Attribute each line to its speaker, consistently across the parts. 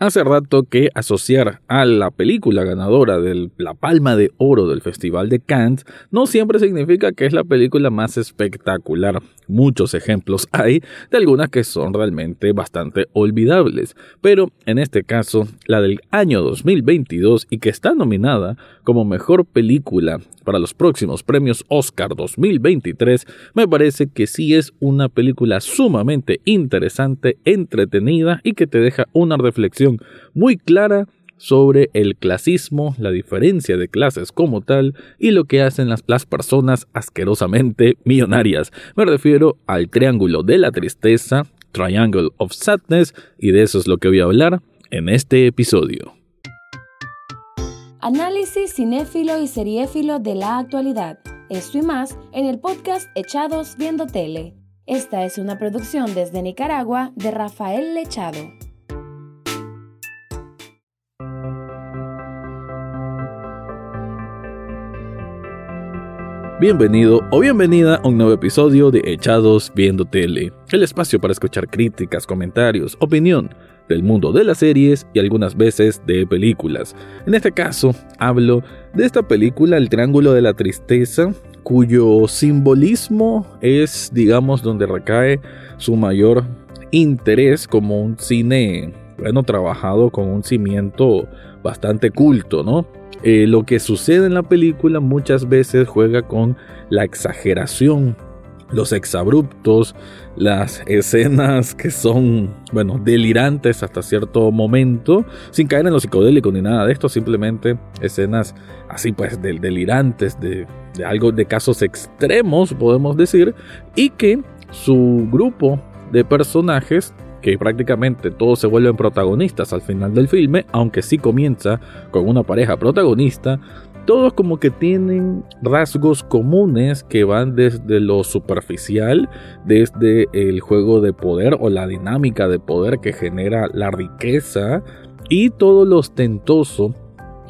Speaker 1: Hace rato que asociar a la película ganadora de la Palma de Oro del Festival de Cannes no siempre significa que es la película más espectacular. Muchos ejemplos hay de algunas que son realmente bastante olvidables, pero en este caso, la del año 2022 y que está nominada como mejor película para los próximos premios Oscar 2023, me parece que sí es una película sumamente interesante, entretenida y que te deja una reflexión muy clara sobre el clasismo, la diferencia de clases como tal y lo que hacen las, personas asquerosamente millonarias. Me refiero al triángulo de la tristeza, Triangle of Sadness, y de eso es lo que voy a hablar en este episodio.
Speaker 2: Análisis cinéfilo y seriéfilo de la actualidad. Esto y más en el podcast Echados Viendo Tele. Esta es una producción desde Nicaragua de Rafael Lechado.
Speaker 1: Bienvenido o bienvenida a un nuevo episodio de Echados Viendo Tele, el espacio para escuchar críticas, comentarios, opinión del mundo de las series y algunas veces de películas. En este caso, hablo de esta película El Triángulo de la Tristeza, cuyo simbolismo es, digamos, donde recae su mayor interés como un cine, bueno, trabajado con un cimiento bastante culto, ¿no? Eh, lo que sucede en la película muchas veces juega con la exageración, los exabruptos, las escenas que son, bueno, delirantes hasta cierto momento, sin caer en lo psicodélico ni nada de esto, simplemente escenas así pues delirantes, de, de algo de casos extremos, podemos decir, y que su grupo de personajes que prácticamente todos se vuelven protagonistas al final del filme, aunque sí comienza con una pareja protagonista, todos como que tienen rasgos comunes que van desde lo superficial, desde el juego de poder o la dinámica de poder que genera la riqueza y todo lo ostentoso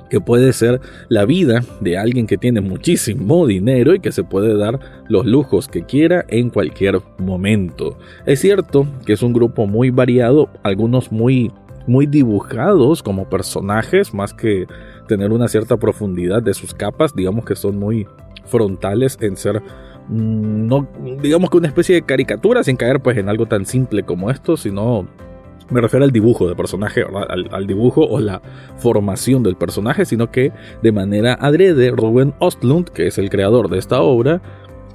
Speaker 1: que puede ser la vida de alguien que tiene muchísimo dinero y que se puede dar los lujos que quiera en cualquier momento. Es cierto que es un grupo muy variado, algunos muy muy dibujados como personajes más que tener una cierta profundidad de sus capas, digamos que son muy frontales en ser mm, no digamos que una especie de caricatura sin caer pues en algo tan simple como esto, sino me refiero al dibujo de personaje, al, dibujo o la formación del personaje, sino que de manera adrede, Ruben Ostlund, que es el creador de esta obra,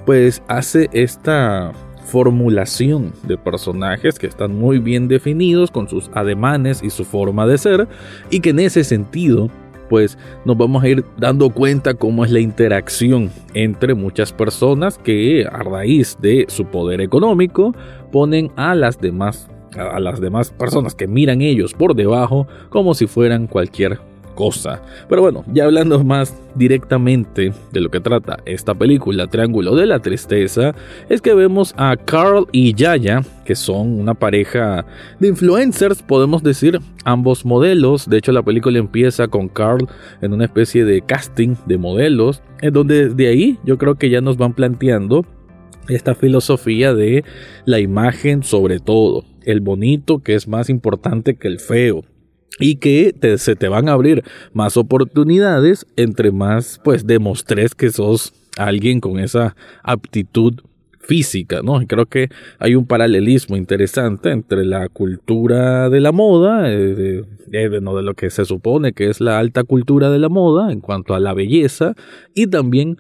Speaker 1: pues hace esta formulación de personajes que están muy bien definidos con sus ademanes y su forma de ser y que en ese sentido pues nos vamos a ir dando cuenta cómo es la interacción entre muchas personas que a raíz de su poder económico ponen a las demás a las demás personas que miran ellos por debajo como si fueran cualquier cosa. Pero bueno, ya hablando más directamente de lo que trata esta película, Triángulo de la Tristeza, es que vemos a Carl y Yaya, que son una pareja de influencers, podemos decir, ambos modelos. De hecho, la película empieza con Carl en una especie de casting de modelos, en donde de ahí yo creo que ya nos van planteando esta filosofía de la imagen sobre todo, el bonito que es más importante que el feo y que se te van a abrir más oportunidades entre más pues demostres que sos alguien con esa aptitud física, ¿no? Creo que hay un paralelismo interesante entre la cultura de la moda, eh, no, de lo que se supone que es la alta cultura de la moda en cuanto a la belleza y también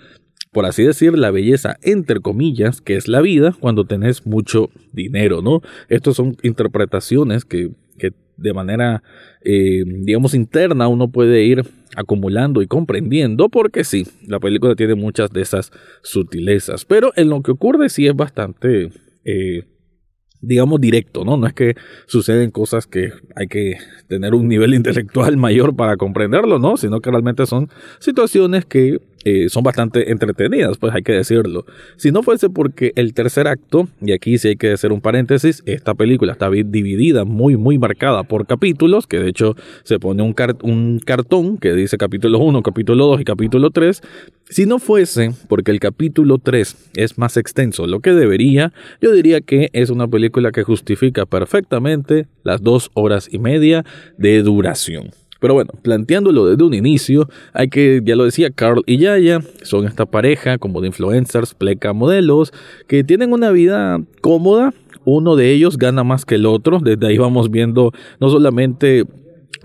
Speaker 1: por así decir, la belleza entre comillas, que es la vida cuando tenés mucho dinero, ¿no? Estas son interpretaciones que, de manera, eh, digamos, interna uno puede ir acumulando y comprendiendo, porque sí, la película tiene muchas de esas sutilezas, pero en lo que ocurre sí es bastante... Eh, digamos, directo, ¿no? No es que suceden cosas que hay que tener un nivel intelectual mayor para comprenderlo, ¿no? Sino que realmente son situaciones que eh, son bastante entretenidas, pues hay que decirlo. Si no fuese porque el tercer acto, y aquí sí hay que hacer un paréntesis, esta película está dividida muy, muy marcada por capítulos, que de hecho se pone un, un cartón que dice capítulo 1, capítulo 2 y capítulo 3. Si no fuese porque el capítulo 3 es más extenso lo que debería, yo diría que es una película que justifica perfectamente las dos horas y media de duración. Pero bueno, planteándolo desde un inicio, hay que, ya lo decía, Carl y Yaya son esta pareja como de influencers, pleca modelos, que tienen una vida cómoda. Uno de ellos gana más que el otro. Desde ahí vamos viendo no solamente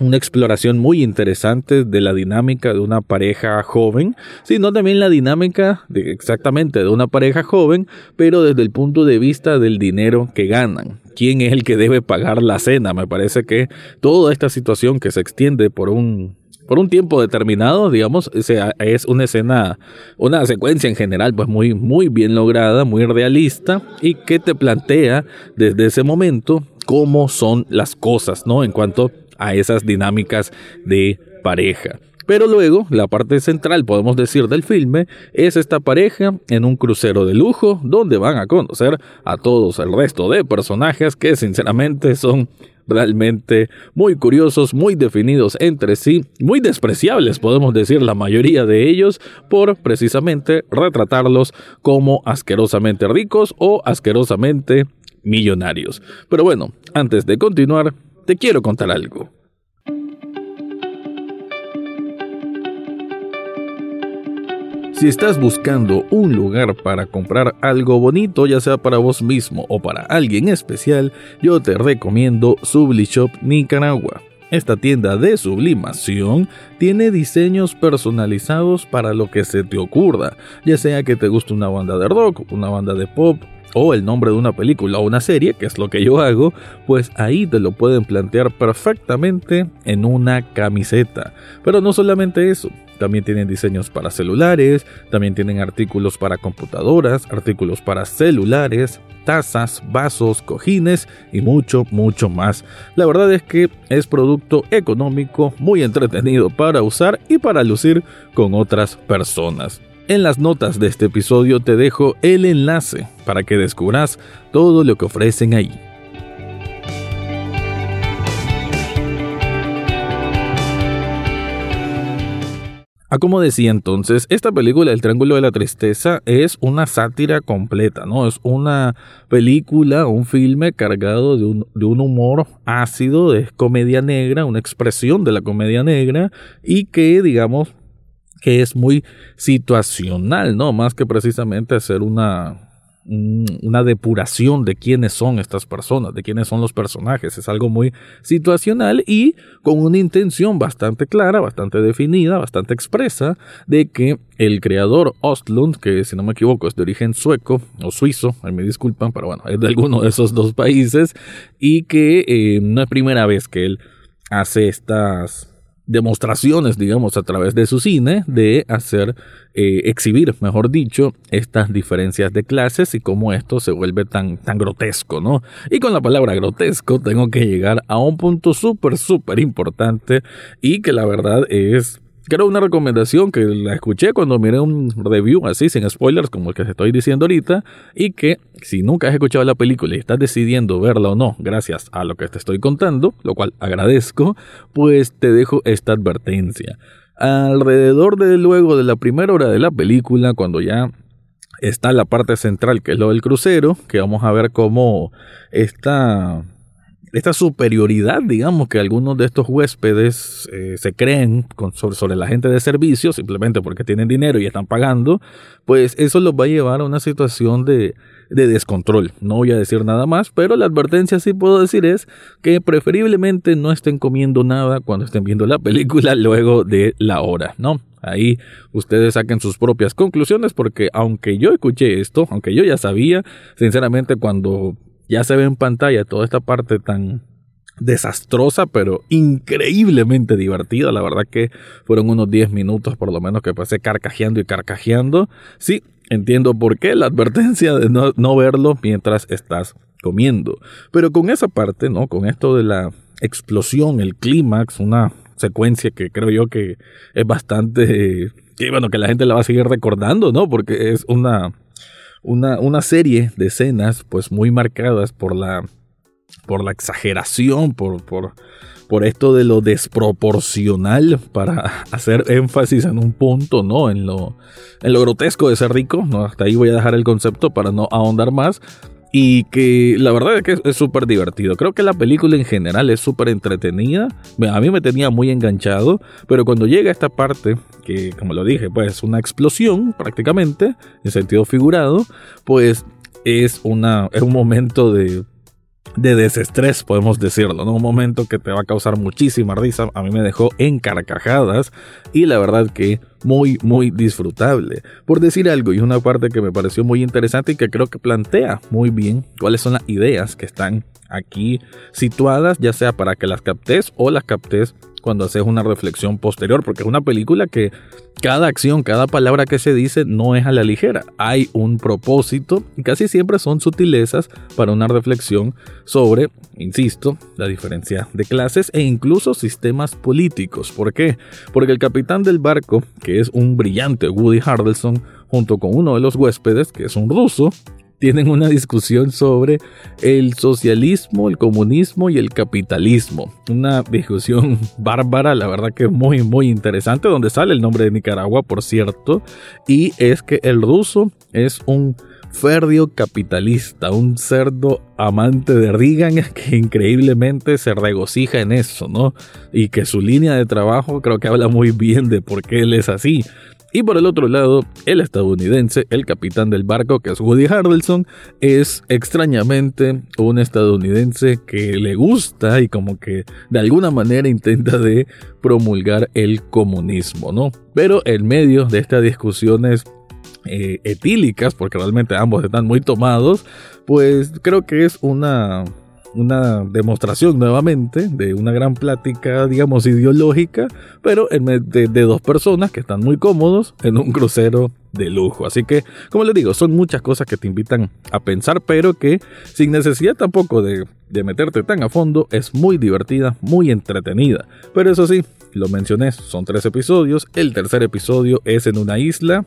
Speaker 1: una exploración muy interesante de la dinámica de una pareja joven, sino también la dinámica exactamente de una pareja joven, pero desde el punto de vista del dinero que ganan. ¿Quién es el que debe pagar la cena? Me parece que toda esta situación que se extiende por un por un tiempo determinado, digamos, es una escena, una secuencia en general, pues muy, muy bien lograda, muy realista y que te plantea desde ese momento cómo son las cosas, ¿no? En cuanto a esas dinámicas de pareja. Pero luego, la parte central, podemos decir, del filme es esta pareja en un crucero de lujo donde van a conocer a todos el resto de personajes que sinceramente son realmente muy curiosos, muy definidos entre sí, muy despreciables, podemos decir la mayoría de ellos, por precisamente retratarlos como asquerosamente ricos o asquerosamente millonarios. Pero bueno, antes de continuar, te quiero contar algo. Si estás buscando un lugar para comprar algo bonito, ya sea para vos mismo o para alguien especial, yo te recomiendo Sublishop Nicaragua. Esta tienda de sublimación tiene diseños personalizados para lo que se te ocurra, ya sea que te guste una banda de rock, una banda de pop, o el nombre de una película o una serie, que es lo que yo hago, pues ahí te lo pueden plantear perfectamente en una camiseta. Pero no solamente eso, también tienen diseños para celulares, también tienen artículos para computadoras, artículos para celulares, tazas, vasos, cojines y mucho, mucho más. La verdad es que es producto económico, muy entretenido para usar y para lucir con otras personas. En las notas de este episodio te dejo el enlace para que descubras todo lo que ofrecen ahí. Ah, como decía entonces, esta película El Triángulo de la Tristeza es una sátira completa, ¿no? Es una película, un filme cargado de un, de un humor ácido, de comedia negra, una expresión de la comedia negra y que, digamos, que es muy situacional, ¿no? Más que precisamente hacer una, una depuración de quiénes son estas personas, de quiénes son los personajes. Es algo muy situacional y con una intención bastante clara, bastante definida, bastante expresa de que el creador Ostlund, que si no me equivoco es de origen sueco o suizo, ahí me disculpan, pero bueno, es de alguno de esos dos países y que eh, no es primera vez que él hace estas demostraciones, digamos, a través de su cine, de hacer, eh, exhibir, mejor dicho, estas diferencias de clases y cómo esto se vuelve tan, tan grotesco, ¿no? Y con la palabra grotesco tengo que llegar a un punto súper, súper importante y que la verdad es Creo una recomendación que la escuché cuando miré un review así, sin spoilers, como el que estoy diciendo ahorita, y que si nunca has escuchado la película y estás decidiendo verla o no, gracias a lo que te estoy contando, lo cual agradezco, pues te dejo esta advertencia. Alrededor de luego de la primera hora de la película, cuando ya está la parte central, que es lo del crucero, que vamos a ver cómo está esta superioridad, digamos, que algunos de estos huéspedes eh, se creen sobre, la gente de servicio, simplemente porque tienen dinero y están pagando, pues eso los va a llevar a una situación de, de descontrol. No voy a decir nada más, pero la advertencia sí puedo decir es que preferiblemente no estén comiendo nada cuando estén viendo la película luego de la hora, ¿no? Ahí ustedes saquen sus propias conclusiones porque aunque yo escuché esto, aunque yo ya sabía, sinceramente cuando ya se ve en pantalla toda esta parte tan desastrosa, pero increíblemente divertida. La verdad que fueron unos 10 minutos por lo menos que pasé carcajeando y carcajeando. Sí, entiendo por qué la advertencia de no, no verlo mientras estás comiendo. Pero con esa parte, ¿no? Con esto de la explosión, el clímax, una secuencia que creo yo que es bastante y bueno, que la gente la va a seguir recordando, ¿no? Porque es una, una, una serie de escenas pues muy marcadas por la, por la exageración, por, por, por esto de lo desproporcional para hacer énfasis en un punto, ¿no? En lo, en lo grotesco de ser rico, ¿no? Hasta ahí voy a dejar el concepto para no ahondar más. Y que la verdad es que es súper divertido. Creo que la película en general es súper entretenida. A mí me tenía muy enganchado. Pero cuando llega esta parte, que como lo dije, pues una explosión prácticamente, en sentido figurado, pues es, una, es un momento de de desestrés, podemos decirlo, ¿no? Un momento que te va a causar muchísima risa, a mí me dejó en carcajadas y la verdad que muy, muy disfrutable. Por decir algo, y una parte que me pareció muy interesante y que creo que plantea muy bien cuáles son las ideas que están aquí situadas, ya sea para que las captes o las captes cuando haces una reflexión posterior, porque es una película que cada acción, cada palabra que se dice no es a la ligera. Hay un propósito y casi siempre son sutilezas para una reflexión sobre, insisto, la diferencia de clases e incluso sistemas políticos. ¿Por qué? Porque el capitán del barco, que es un brillante Woody Harrelson, junto con uno de los huéspedes, que es un ruso, tienen una discusión sobre el socialismo, el comunismo y el capitalismo. Una discusión bárbara, la verdad que muy, muy interesante, donde sale el nombre de Nicaragua, por cierto, y es que el ruso es un férreo capitalista, un cerdo amante de Reagan que increíblemente se regocija en eso, ¿no? Y que su línea de trabajo creo que habla muy bien de por qué él es así. Y por el otro lado, el estadounidense, el capitán del barco, que es Woody Harrelson, es extrañamente un estadounidense que le gusta y como que de alguna manera intenta de promulgar el comunismo, ¿no? Pero en medio de estas discusiones eh, etílicas, porque realmente ambos están muy tomados, pues creo que es una una demostración nuevamente de una gran plática, digamos, ideológica, pero en de, de, dos personas que están muy cómodos en un crucero de lujo. Así que, como les digo, son muchas cosas que te invitan a pensar, pero que sin necesidad tampoco de meterte tan a fondo, es muy divertida, muy entretenida. Pero eso sí, lo mencioné, son tres episodios, el tercer episodio es en una isla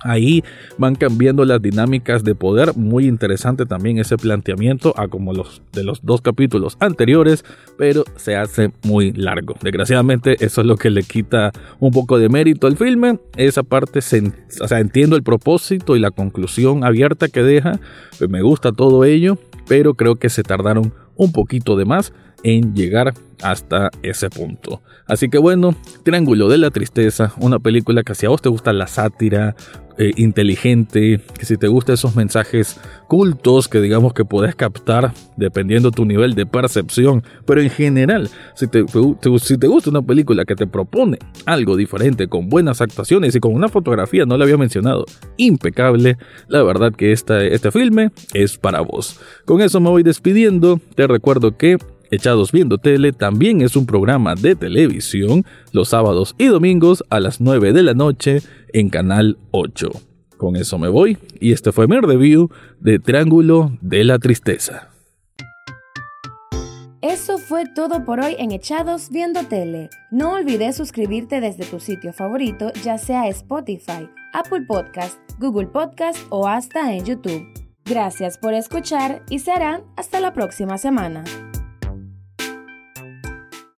Speaker 1: Ahí van cambiando las dinámicas de poder. Muy interesante también ese planteamiento a como los de los dos capítulos anteriores, pero se hace muy largo. Desgraciadamente, eso es lo que le quita un poco de mérito al filme. Esa parte, o sea, entiendo el propósito y la conclusión abierta que deja. Me gusta todo ello, pero creo que se tardaron un poquito de más en llegar hasta ese punto. Así que bueno, Triángulo de la Tristeza, una película que si a vos te gusta la sátira, eh, inteligente, que si te gustan esos mensajes cultos que digamos que podés captar dependiendo tu nivel de percepción, pero en general, si te, si te gusta una película que te propone algo diferente, con buenas actuaciones y con una fotografía, no la había mencionado, impecable, la verdad que este filme es para vos. Con eso me voy despidiendo, te recuerdo que Echados Viendo Tele también es un programa de televisión los sábados y domingos a las 9 de la noche en Canal 8. Con eso me voy y este fue mi review de Triángulo de la Tristeza.
Speaker 2: Eso fue todo por hoy en Echados Viendo Tele. No olvides suscribirte desde tu sitio favorito, ya sea Spotify, Apple Podcast, Google Podcast o hasta en YouTube. Gracias por escuchar y serán hasta la próxima semana.